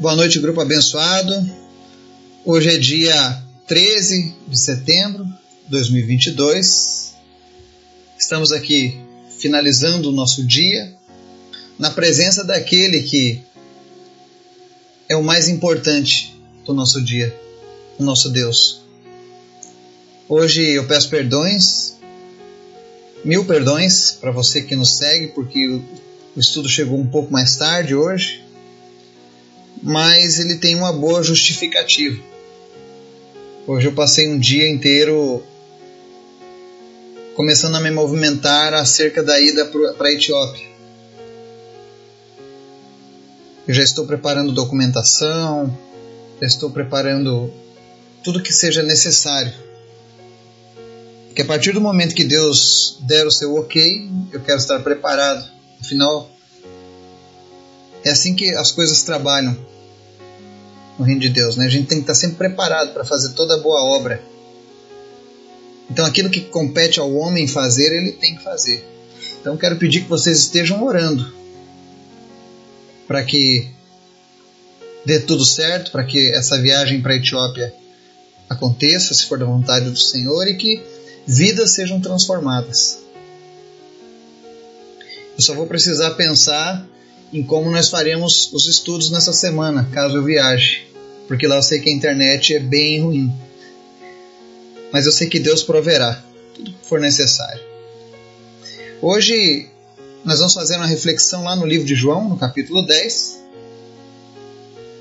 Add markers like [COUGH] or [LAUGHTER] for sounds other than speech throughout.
Boa noite, grupo abençoado. Hoje é dia 13 de setembro de 2022. Estamos aqui finalizando o nosso dia na presença daquele que é o mais importante do nosso dia, o nosso Deus. Hoje eu peço perdões, mil perdões para você que nos segue, porque o estudo chegou um pouco mais tarde hoje mas ele tem uma boa justificativa. Hoje eu passei um dia inteiro começando a me movimentar acerca da ida para a Etiópia. Eu já estou preparando documentação, já estou preparando tudo que seja necessário. Que a partir do momento que Deus der o seu ok, eu quero estar preparado. Afinal, é assim que as coisas trabalham no reino de Deus. Né? A gente tem que estar sempre preparado para fazer toda boa obra. Então, aquilo que compete ao homem fazer, ele tem que fazer. Então, quero pedir que vocês estejam orando para que dê tudo certo, para que essa viagem para a Etiópia aconteça, se for da vontade do Senhor, e que vidas sejam transformadas. Eu só vou precisar pensar em como nós faremos os estudos nessa semana, caso eu viaje, porque lá eu sei que a internet é bem ruim. Mas eu sei que Deus proverá tudo que for necessário. Hoje nós vamos fazer uma reflexão lá no livro de João, no capítulo 10,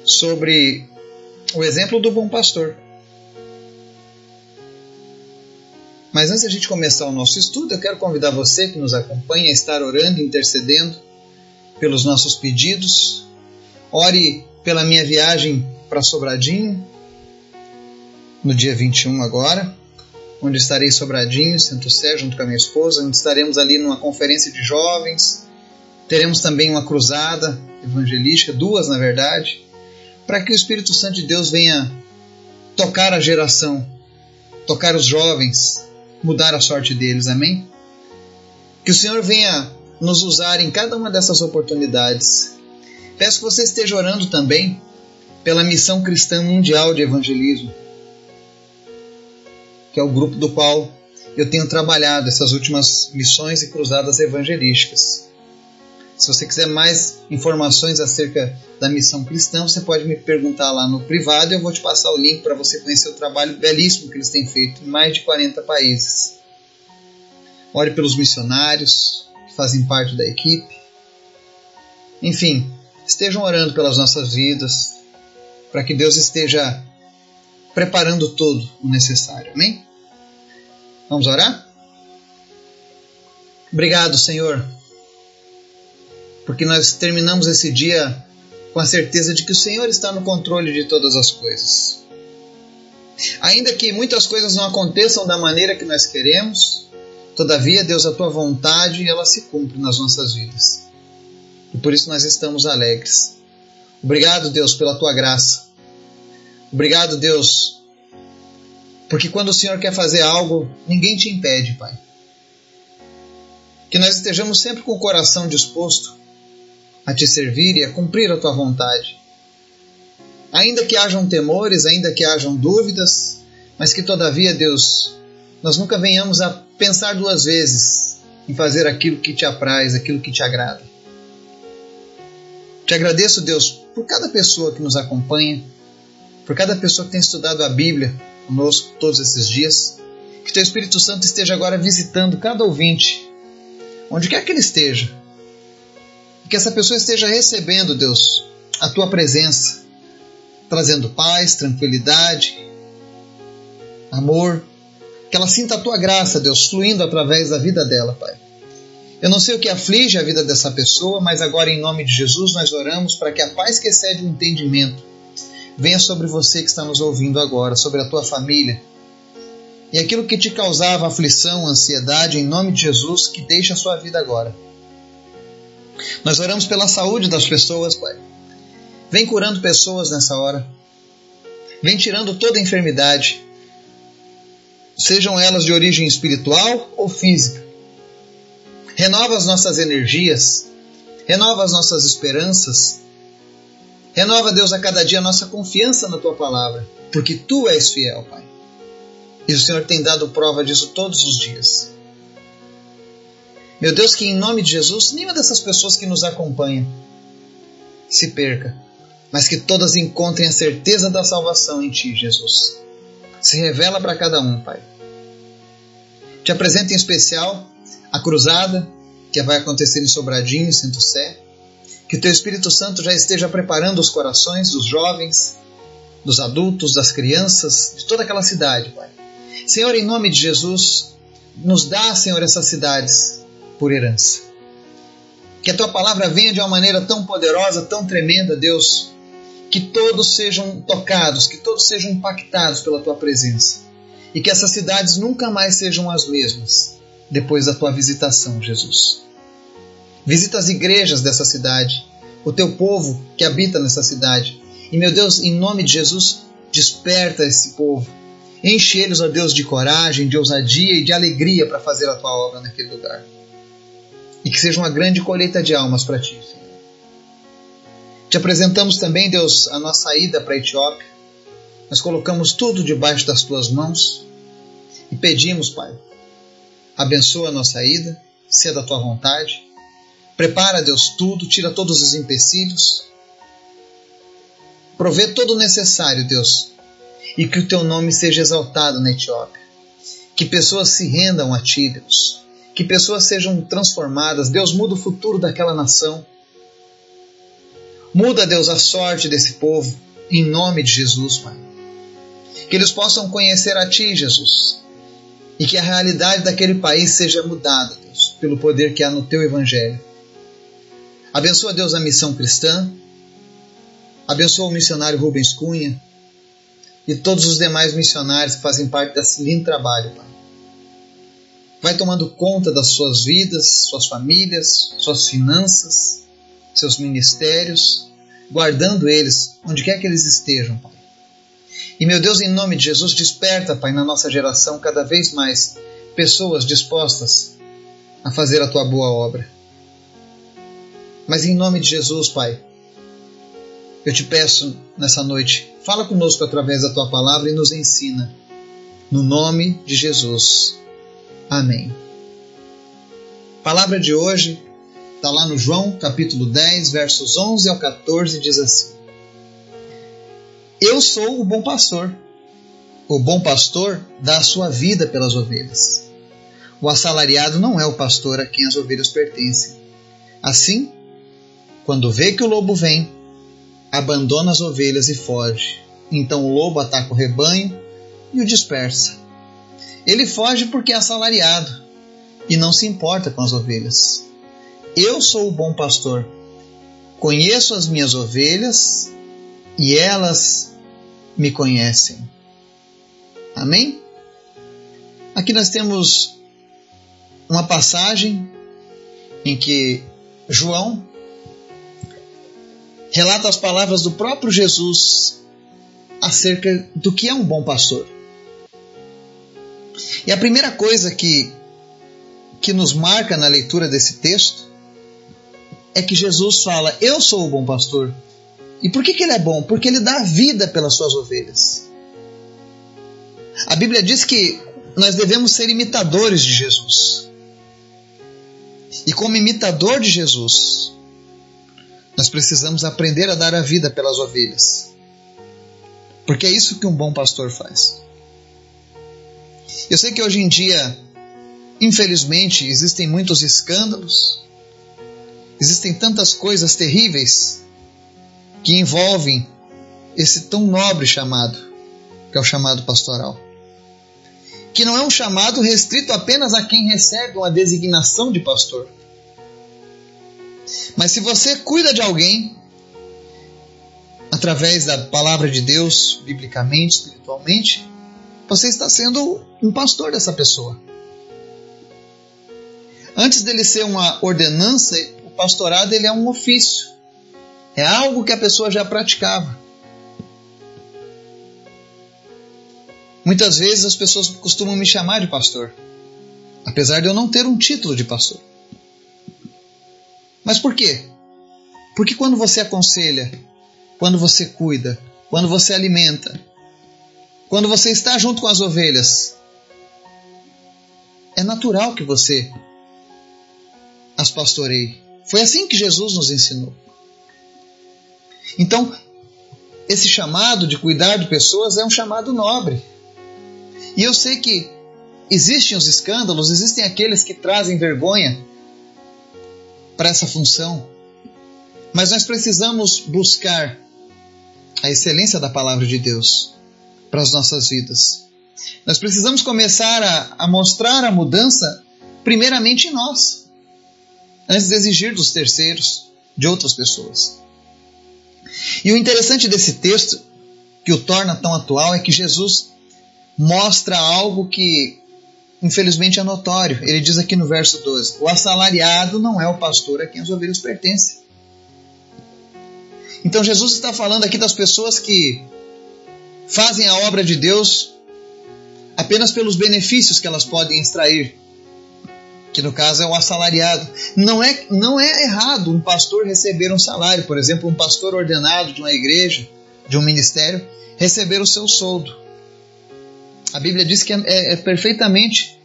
sobre o exemplo do bom pastor. Mas antes de a gente começar o nosso estudo, eu quero convidar você que nos acompanha a estar orando, intercedendo pelos nossos pedidos. Ore pela minha viagem para Sobradinho, no dia 21 agora, onde estarei em Sobradinho, Santo Sé, junto com a minha esposa, onde estaremos ali numa conferência de jovens. Teremos também uma cruzada evangelística, duas na verdade, para que o Espírito Santo de Deus venha tocar a geração, tocar os jovens, mudar a sorte deles, amém? Que o Senhor venha nos usar em cada uma dessas oportunidades. Peço que você esteja orando também pela Missão Cristã Mundial de Evangelismo, que é o grupo do qual eu tenho trabalhado essas últimas missões e cruzadas evangelísticas. Se você quiser mais informações acerca da missão cristã, você pode me perguntar lá no privado e eu vou te passar o link para você conhecer o trabalho belíssimo que eles têm feito em mais de 40 países. Ore pelos missionários, fazem parte da equipe. Enfim, estejam orando pelas nossas vidas, para que Deus esteja preparando todo o necessário. Amém? Vamos orar? Obrigado, Senhor, porque nós terminamos esse dia com a certeza de que o Senhor está no controle de todas as coisas. Ainda que muitas coisas não aconteçam da maneira que nós queremos, Todavia, Deus, a tua vontade, ela se cumpre nas nossas vidas. E por isso nós estamos alegres. Obrigado, Deus, pela tua graça. Obrigado, Deus, porque quando o Senhor quer fazer algo, ninguém te impede, Pai. Que nós estejamos sempre com o coração disposto a te servir e a cumprir a tua vontade. Ainda que hajam temores, ainda que hajam dúvidas, mas que todavia, Deus, nós nunca venhamos a pensar duas vezes em fazer aquilo que te apraz, aquilo que te agrada. Te agradeço, Deus, por cada pessoa que nos acompanha, por cada pessoa que tem estudado a Bíblia conosco todos esses dias. Que Teu Espírito Santo esteja agora visitando cada ouvinte, onde quer que ele esteja. Que essa pessoa esteja recebendo, Deus, a Tua presença, trazendo paz, tranquilidade, amor, que ela sinta a tua graça, Deus, fluindo através da vida dela, Pai. Eu não sei o que aflige a vida dessa pessoa, mas agora, em nome de Jesus, nós oramos para que a paz que excede o entendimento venha sobre você que está nos ouvindo agora, sobre a tua família. E aquilo que te causava aflição, ansiedade, em nome de Jesus, que deixe a sua vida agora. Nós oramos pela saúde das pessoas, Pai. Vem curando pessoas nessa hora. Vem tirando toda enfermidade sejam elas de origem espiritual ou física. Renova as nossas energias, renova as nossas esperanças Renova, Deus, a cada dia a nossa confiança na tua palavra, porque tu és fiel, Pai. E o Senhor tem dado prova disso todos os dias. Meu Deus, que em nome de Jesus, nenhuma dessas pessoas que nos acompanham se perca, mas que todas encontrem a certeza da salvação em Ti, Jesus. Se revela para cada um, Pai. Te apresento em especial a cruzada que vai acontecer em Sobradinho, Santo Sé. Que Teu Espírito Santo já esteja preparando os corações dos jovens, dos adultos, das crianças, de toda aquela cidade, Pai. Senhor, em nome de Jesus, nos dá, Senhor, essas cidades por herança. Que a tua palavra venha de uma maneira tão poderosa, tão tremenda, Deus, que todos sejam tocados, que todos sejam impactados pela tua presença. E que essas cidades nunca mais sejam as mesmas depois da tua visitação, Jesus. Visita as igrejas dessa cidade, o teu povo que habita nessa cidade. E, meu Deus, em nome de Jesus, desperta esse povo. Enche eles, ó Deus, de coragem, de ousadia e de alegria para fazer a tua obra naquele lugar e que seja uma grande colheita de almas para ti. Te apresentamos também, Deus, a nossa ida para a Etiópia. Nós colocamos tudo debaixo das tuas mãos e pedimos, Pai, abençoa a nossa ida, seja da tua vontade. Prepara, Deus, tudo, tira todos os empecilhos. Provê todo o necessário, Deus, e que o teu nome seja exaltado na Etiópia. Que pessoas se rendam a ti, Deus que pessoas sejam transformadas. Deus muda o futuro daquela nação. Muda, Deus, a sorte desse povo, em nome de Jesus, Pai. Que eles possam conhecer a Ti, Jesus, e que a realidade daquele país seja mudada, Deus, pelo poder que há no Teu Evangelho. Abençoa, Deus, a missão cristã. Abençoa o missionário Rubens Cunha e todos os demais missionários que fazem parte desse lindo trabalho, Pai vai tomando conta das suas vidas, suas famílias, suas finanças, seus ministérios, guardando eles onde quer que eles estejam. E meu Deus, em nome de Jesus, desperta, Pai, na nossa geração cada vez mais pessoas dispostas a fazer a tua boa obra. Mas em nome de Jesus, Pai, eu te peço nessa noite, fala conosco através da tua palavra e nos ensina. No nome de Jesus. Amém. Palavra de hoje está lá no João capítulo 10, versos 11 ao 14, diz assim: Eu sou o bom pastor. O bom pastor dá a sua vida pelas ovelhas. O assalariado não é o pastor a quem as ovelhas pertencem. Assim, quando vê que o lobo vem, abandona as ovelhas e foge. Então o lobo ataca o rebanho e o dispersa. Ele foge porque é assalariado e não se importa com as ovelhas. Eu sou o bom pastor. Conheço as minhas ovelhas e elas me conhecem. Amém? Aqui nós temos uma passagem em que João relata as palavras do próprio Jesus acerca do que é um bom pastor. E a primeira coisa que, que nos marca na leitura desse texto é que Jesus fala: Eu sou o bom pastor. E por que, que ele é bom? Porque ele dá vida pelas suas ovelhas. A Bíblia diz que nós devemos ser imitadores de Jesus. E como imitador de Jesus, nós precisamos aprender a dar a vida pelas ovelhas. Porque é isso que um bom pastor faz. Eu sei que hoje em dia, infelizmente, existem muitos escândalos, existem tantas coisas terríveis que envolvem esse tão nobre chamado, que é o chamado pastoral. Que não é um chamado restrito apenas a quem recebe uma designação de pastor. Mas se você cuida de alguém, através da palavra de Deus, biblicamente, espiritualmente, você está sendo um pastor dessa pessoa. Antes dele ser uma ordenança, pastorado ele é um ofício. É algo que a pessoa já praticava. Muitas vezes as pessoas costumam me chamar de pastor, apesar de eu não ter um título de pastor. Mas por quê? Porque quando você aconselha, quando você cuida, quando você alimenta, quando você está junto com as ovelhas. É natural que você as pastoreie. Foi assim que Jesus nos ensinou. Então, esse chamado de cuidar de pessoas é um chamado nobre. E eu sei que existem os escândalos, existem aqueles que trazem vergonha para essa função. Mas nós precisamos buscar a excelência da palavra de Deus para as nossas vidas. Nós precisamos começar a, a mostrar a mudança, primeiramente em nós, antes de exigir dos terceiros, de outras pessoas. E o interessante desse texto, que o torna tão atual, é que Jesus mostra algo que, infelizmente, é notório. Ele diz aqui no verso 12: O assalariado não é o pastor a quem as ovelhas pertencem. Então, Jesus está falando aqui das pessoas que fazem a obra de Deus apenas pelos benefícios que elas podem extrair, que no caso é o assalariado. Não é, não é errado um pastor receber um salário, por exemplo, um pastor ordenado de uma igreja, de um ministério, receber o seu soldo. A Bíblia diz que é, é, é perfeitamente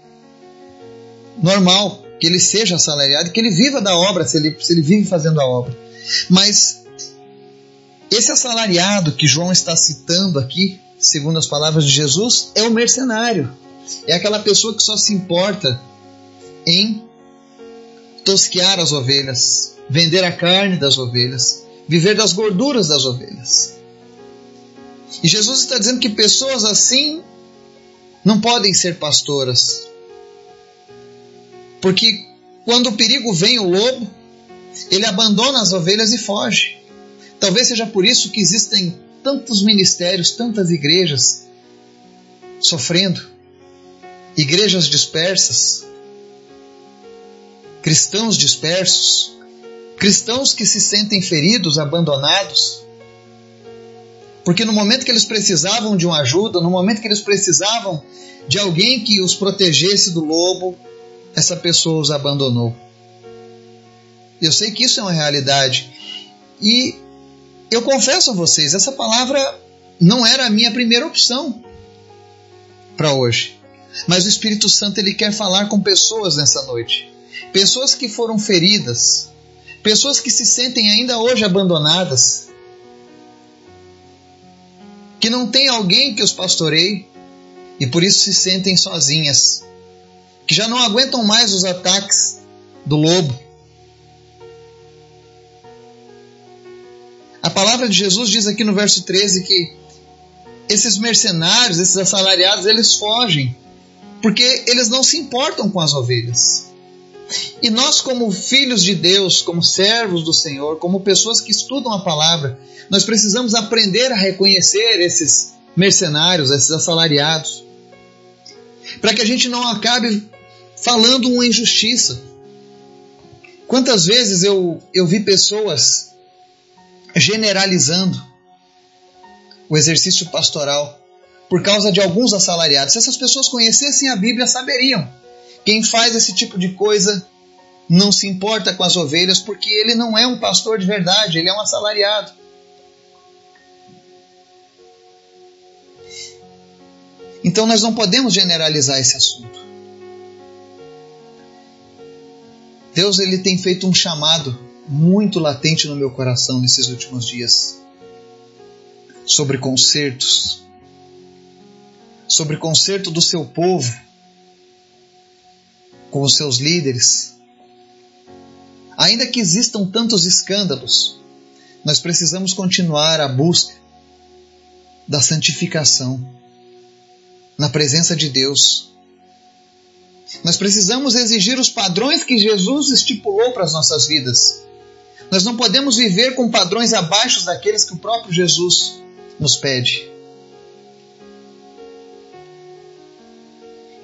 normal que ele seja assalariado, que ele viva da obra, se ele, se ele vive fazendo a obra. Mas esse assalariado que João está citando aqui, segundo as palavras de Jesus, é o mercenário. É aquela pessoa que só se importa em tosquear as ovelhas, vender a carne das ovelhas, viver das gorduras das ovelhas. E Jesus está dizendo que pessoas assim não podem ser pastoras. Porque quando o perigo vem, o lobo, ele abandona as ovelhas e foge. Talvez seja por isso que existem tantos ministérios, tantas igrejas sofrendo, igrejas dispersas, cristãos dispersos, cristãos que se sentem feridos, abandonados. Porque no momento que eles precisavam de uma ajuda, no momento que eles precisavam de alguém que os protegesse do lobo, essa pessoa os abandonou. Eu sei que isso é uma realidade. E eu confesso a vocês, essa palavra não era a minha primeira opção para hoje. Mas o Espírito Santo ele quer falar com pessoas nessa noite pessoas que foram feridas, pessoas que se sentem ainda hoje abandonadas, que não tem alguém que os pastoreie e por isso se sentem sozinhas, que já não aguentam mais os ataques do lobo. A palavra de Jesus diz aqui no verso 13 que esses mercenários, esses assalariados, eles fogem, porque eles não se importam com as ovelhas. E nós, como filhos de Deus, como servos do Senhor, como pessoas que estudam a palavra, nós precisamos aprender a reconhecer esses mercenários, esses assalariados, para que a gente não acabe falando uma injustiça. Quantas vezes eu, eu vi pessoas generalizando o exercício pastoral por causa de alguns assalariados? Se essas pessoas conhecessem a Bíblia, saberiam quem faz esse tipo de coisa não se importa com as ovelhas porque ele não é um pastor de verdade, ele é um assalariado. Então nós não podemos generalizar esse assunto. Deus ele tem feito um chamado muito latente no meu coração nesses últimos dias sobre concertos, sobre concerto do seu povo com os seus líderes. Ainda que existam tantos escândalos, nós precisamos continuar a busca da santificação na presença de Deus. Nós precisamos exigir os padrões que Jesus estipulou para as nossas vidas. Nós não podemos viver com padrões abaixo daqueles que o próprio Jesus nos pede.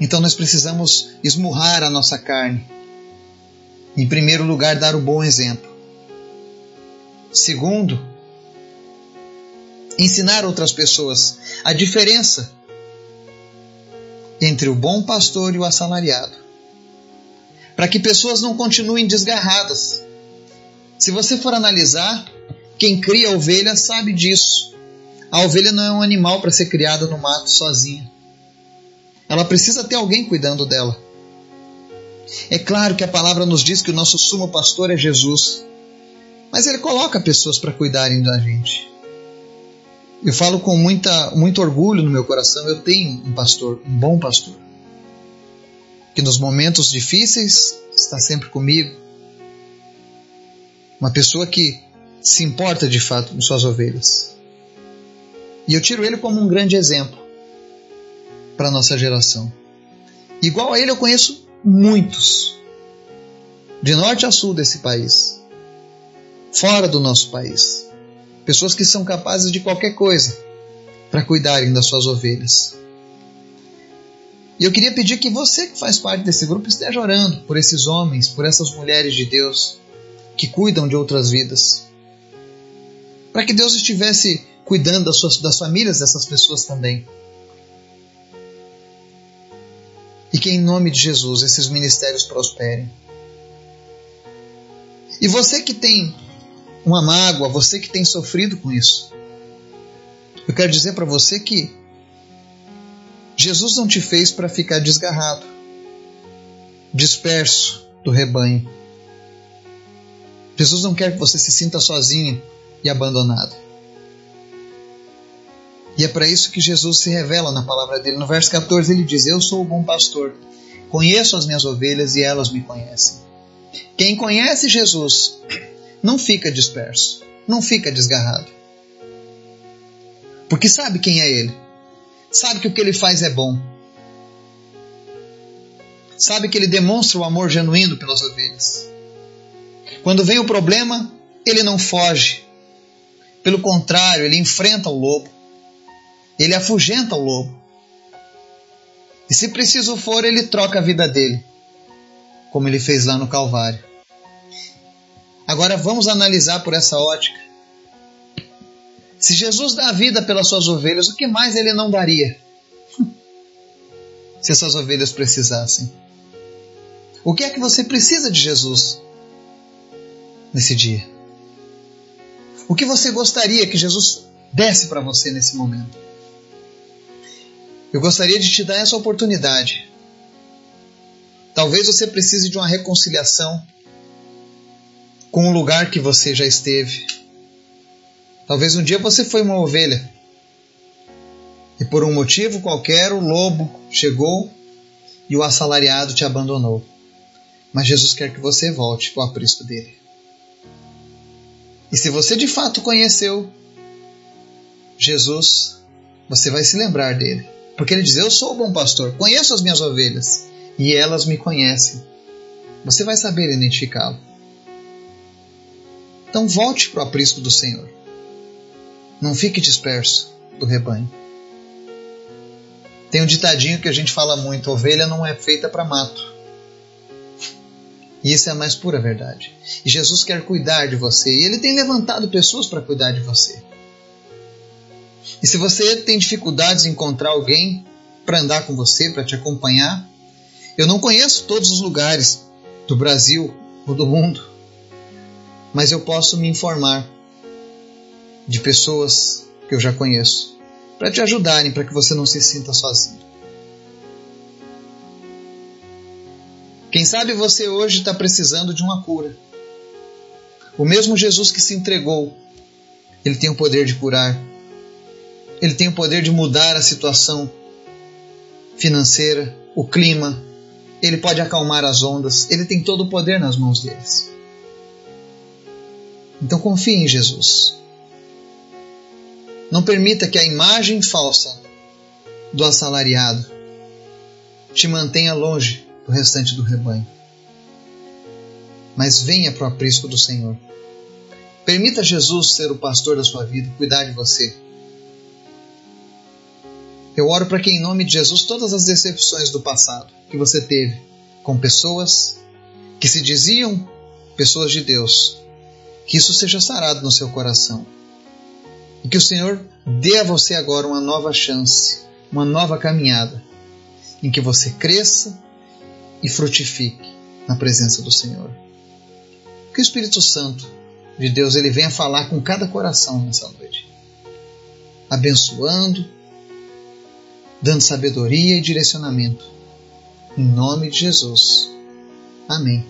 Então nós precisamos esmurrar a nossa carne. Em primeiro lugar, dar o bom exemplo. Segundo, ensinar outras pessoas a diferença entre o bom pastor e o assalariado. Para que pessoas não continuem desgarradas. Se você for analisar, Quem cria ovelha sabe disso. A ovelha não é um animal para ser criada no mato sozinha. Ela precisa ter alguém cuidando dela. É claro que a palavra nos diz que o nosso sumo pastor é Jesus, mas ele coloca pessoas para cuidarem da gente. Eu falo com muita, muito orgulho no meu coração, eu tenho um pastor, um bom pastor, que nos momentos difíceis está sempre comigo. Uma pessoa que se importa de fato com suas ovelhas. E eu tiro ele como um grande exemplo para a nossa geração. Igual a ele eu conheço muitos, de norte a sul desse país, fora do nosso país. Pessoas que são capazes de qualquer coisa para cuidarem das suas ovelhas. E eu queria pedir que você que faz parte desse grupo esteja orando por esses homens, por essas mulheres de Deus que cuidam de outras vidas. Para que Deus estivesse cuidando das, suas, das famílias dessas pessoas também. Que em nome de Jesus esses ministérios prosperem. E você que tem uma mágoa, você que tem sofrido com isso, eu quero dizer para você que Jesus não te fez para ficar desgarrado, disperso do rebanho. Jesus não quer que você se sinta sozinho e abandonado. E é para isso que Jesus se revela na palavra dele. No verso 14 ele diz: Eu sou o bom pastor, conheço as minhas ovelhas e elas me conhecem. Quem conhece Jesus não fica disperso, não fica desgarrado. Porque sabe quem é ele, sabe que o que ele faz é bom, sabe que ele demonstra o amor genuíno pelas ovelhas. Quando vem o problema, ele não foge, pelo contrário, ele enfrenta o lobo, ele afugenta o lobo. E se preciso for, ele troca a vida dele, como ele fez lá no Calvário. Agora vamos analisar por essa ótica. Se Jesus dá a vida pelas suas ovelhas, o que mais ele não daria? [LAUGHS] Se essas ovelhas precisassem. O que é que você precisa de Jesus nesse dia? O que você gostaria que Jesus desse para você nesse momento? Eu gostaria de te dar essa oportunidade. Talvez você precise de uma reconciliação com o lugar que você já esteve. Talvez um dia você foi uma ovelha e por um motivo qualquer o lobo chegou e o assalariado te abandonou. Mas Jesus quer que você volte para o aprisco dele. E se você de fato conheceu Jesus, você vai se lembrar dele. Porque ele diz: Eu sou o bom pastor, conheço as minhas ovelhas e elas me conhecem. Você vai saber identificá-lo. Então volte para o aprisco do Senhor. Não fique disperso do rebanho. Tem um ditadinho que a gente fala muito: ovelha não é feita para mato. E isso é a mais pura verdade. E Jesus quer cuidar de você. E Ele tem levantado pessoas para cuidar de você. E se você tem dificuldades em encontrar alguém para andar com você, para te acompanhar, eu não conheço todos os lugares do Brasil ou do mundo, mas eu posso me informar de pessoas que eu já conheço para te ajudarem, para que você não se sinta sozinho. Quem sabe você hoje está precisando de uma cura. O mesmo Jesus que se entregou, ele tem o poder de curar. Ele tem o poder de mudar a situação financeira, o clima. Ele pode acalmar as ondas. Ele tem todo o poder nas mãos deles. Então confie em Jesus. Não permita que a imagem falsa do assalariado te mantenha longe do restante do rebanho. Mas venha para o aprisco do Senhor. Permita Jesus ser o pastor da sua vida, cuidar de você. Eu oro para que, em nome de Jesus, todas as decepções do passado que você teve com pessoas que se diziam pessoas de Deus, que isso seja sarado no seu coração. E que o Senhor dê a você agora uma nova chance, uma nova caminhada, em que você cresça e frutifique na presença do Senhor. Que o Espírito Santo de Deus ele venha falar com cada coração nessa noite, abençoando, dando sabedoria e direcionamento. Em nome de Jesus. Amém.